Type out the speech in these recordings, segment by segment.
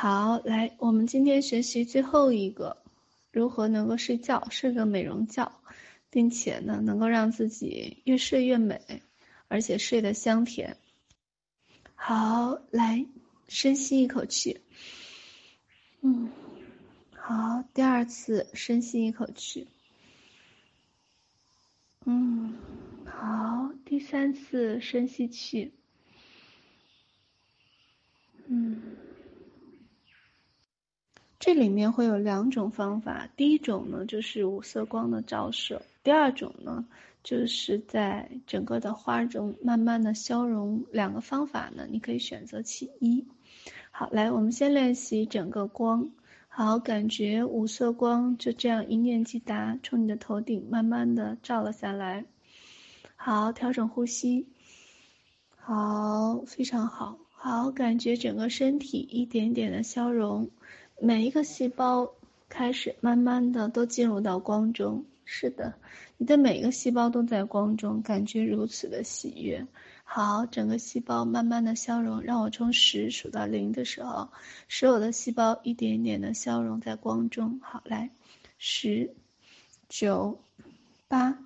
好，来，我们今天学习最后一个，如何能够睡觉，睡个美容觉，并且呢，能够让自己越睡越美，而且睡得香甜。好，来，深吸一口气。嗯，好，第二次深吸一口气。嗯，好，第三次深吸气。嗯。这里面会有两种方法，第一种呢就是五色光的照射，第二种呢就是在整个的花中慢慢的消融。两个方法呢，你可以选择其一。好，来，我们先练习整个光。好，感觉五色光就这样一念即达，从你的头顶慢慢的照了下来。好，调整呼吸。好，非常好。好，感觉整个身体一点点的消融。每一个细胞开始慢慢的都进入到光中，是的，你的每一个细胞都在光中，感觉如此的喜悦。好，整个细胞慢慢的消融，让我从十数到零的时候，所有的细胞一点点的消融在光中。好，来，十、九、八、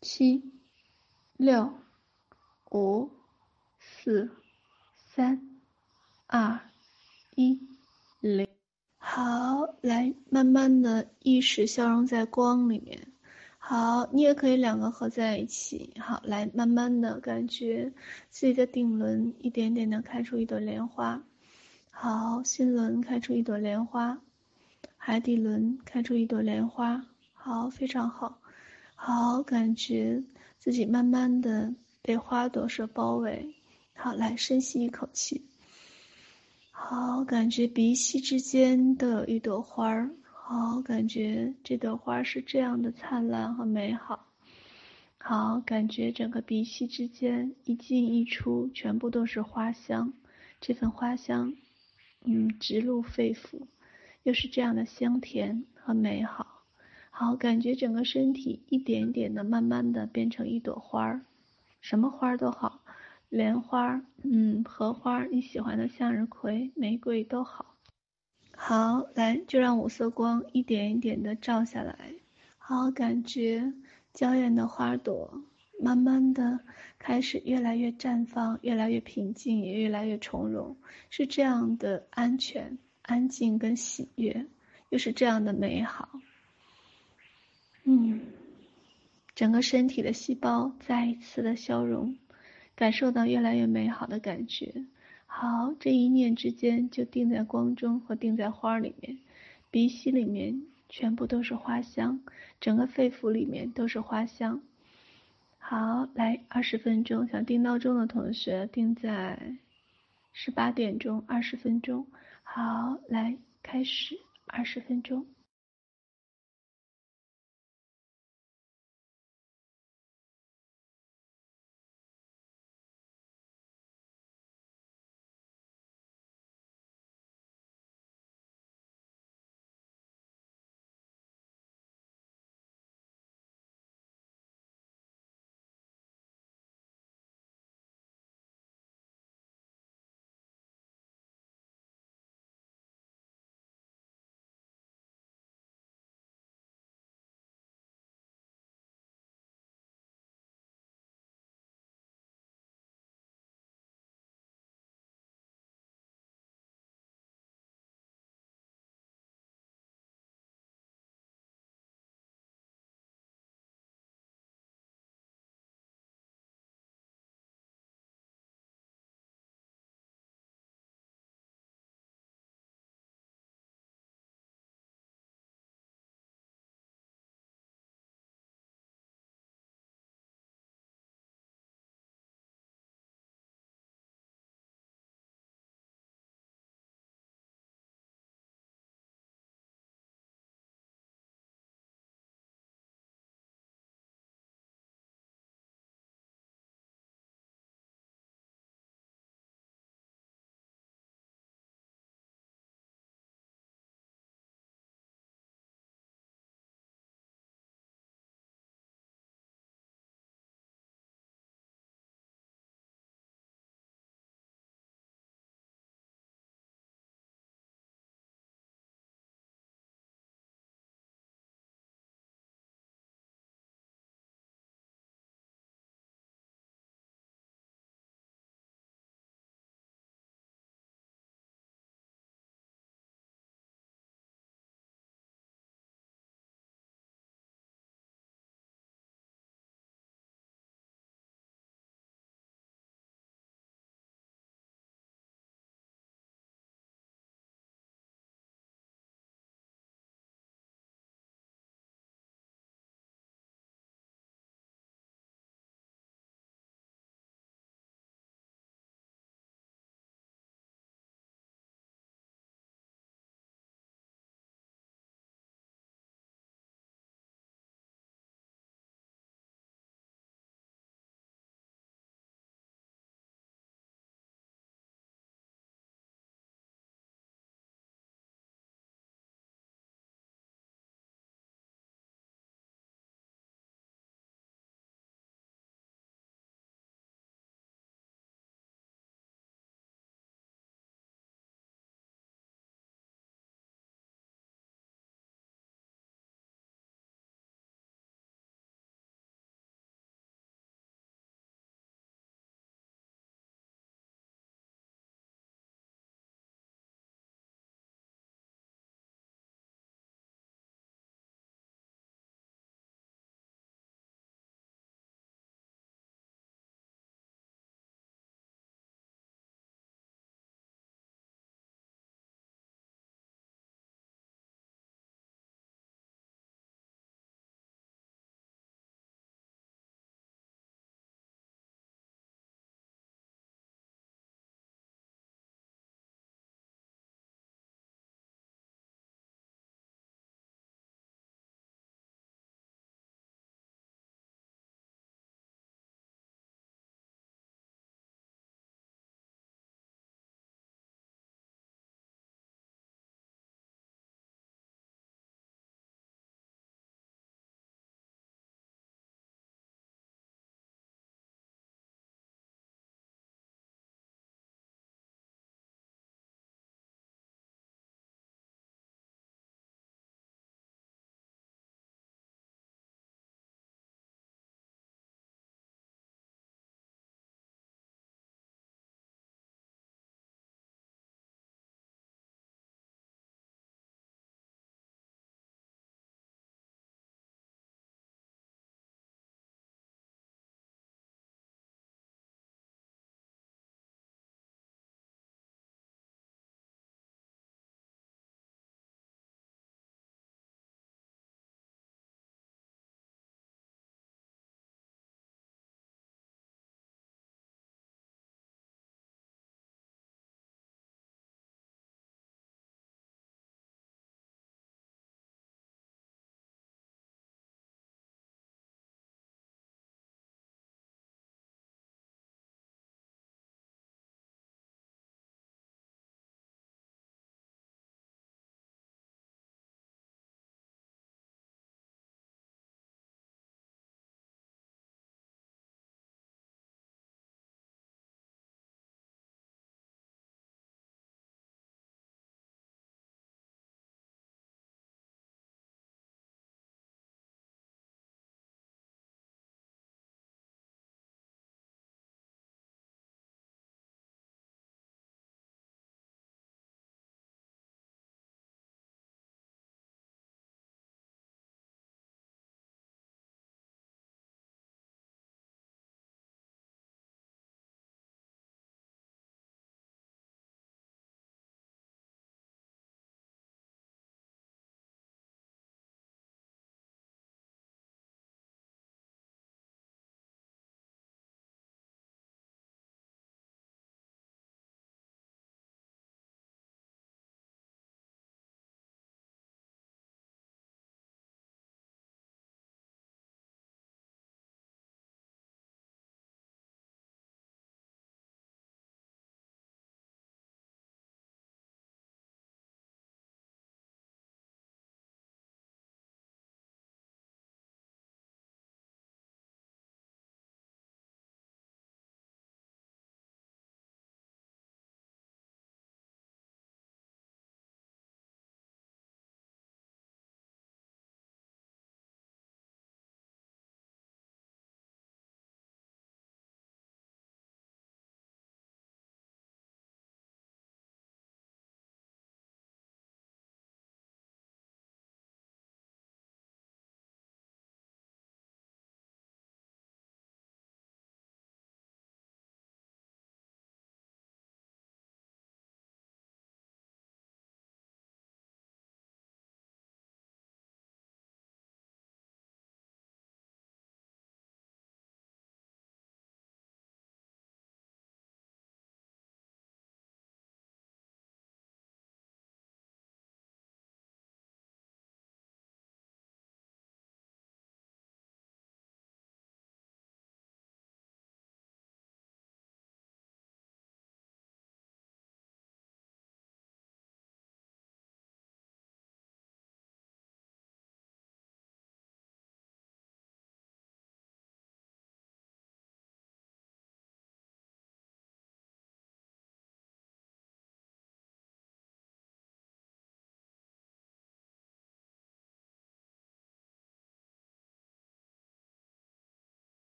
七、六、五、四、三、二、一、零。好，来慢慢的意识消融在光里面。好，你也可以两个合在一起。好，来慢慢的感觉自己的顶轮一点点的开出一朵莲花。好，心轮开出一朵莲花，海底轮开出一朵莲花。好，非常好。好，感觉自己慢慢的被花朵所包围。好，来深吸一口气。好，感觉鼻息之间都有一朵花儿。好，感觉这朵花是这样的灿烂和美好。好，感觉整个鼻息之间一进一出，全部都是花香。这份花香，嗯，直入肺腑，又是这样的香甜和美好。好，感觉整个身体一点点的，慢慢的变成一朵花儿，什么花儿都好。莲花，嗯，荷花，你喜欢的向日葵、玫瑰都好。好，来，就让五色光一点一点的照下来。好，感觉娇艳的花朵慢慢的开始越来越绽放，越来越平静，也越来越从容，是这样的安全、安静跟喜悦，又是这样的美好。嗯，整个身体的细胞再一次的消融。感受到越来越美好的感觉，好，这一念之间就定在光中和定在花里面，鼻息里面全部都是花香，整个肺腑里面都是花香。好，来二十分钟，想定闹钟的同学定在十八点钟，二十分钟。好，来开始二十分钟。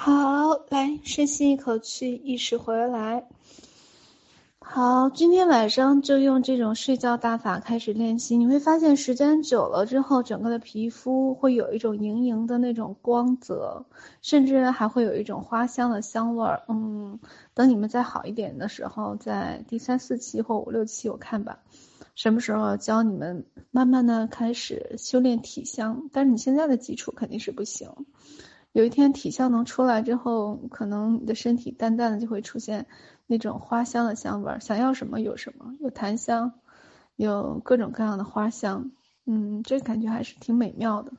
好，来深吸一口气，意识回来。好，今天晚上就用这种睡觉大法开始练习。你会发现，时间久了之后，整个的皮肤会有一种莹莹的那种光泽，甚至还会有一种花香的香味儿。嗯，等你们再好一点的时候，在第三四期或五六期，我看吧，什么时候教你们慢慢的开始修炼体香。但是你现在的基础肯定是不行。有一天体香能出来之后，可能你的身体淡淡的就会出现那种花香的香味儿，想要什么有什么，有檀香，有各种各样的花香，嗯，这感觉还是挺美妙的。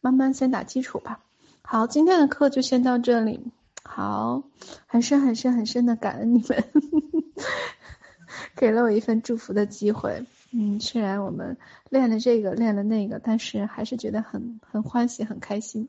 慢慢先打基础吧。好，今天的课就先到这里。好，很深很深很深的感恩你们，给了我一份祝福的机会。嗯，虽然我们练了这个练了那个，但是还是觉得很很欢喜很开心。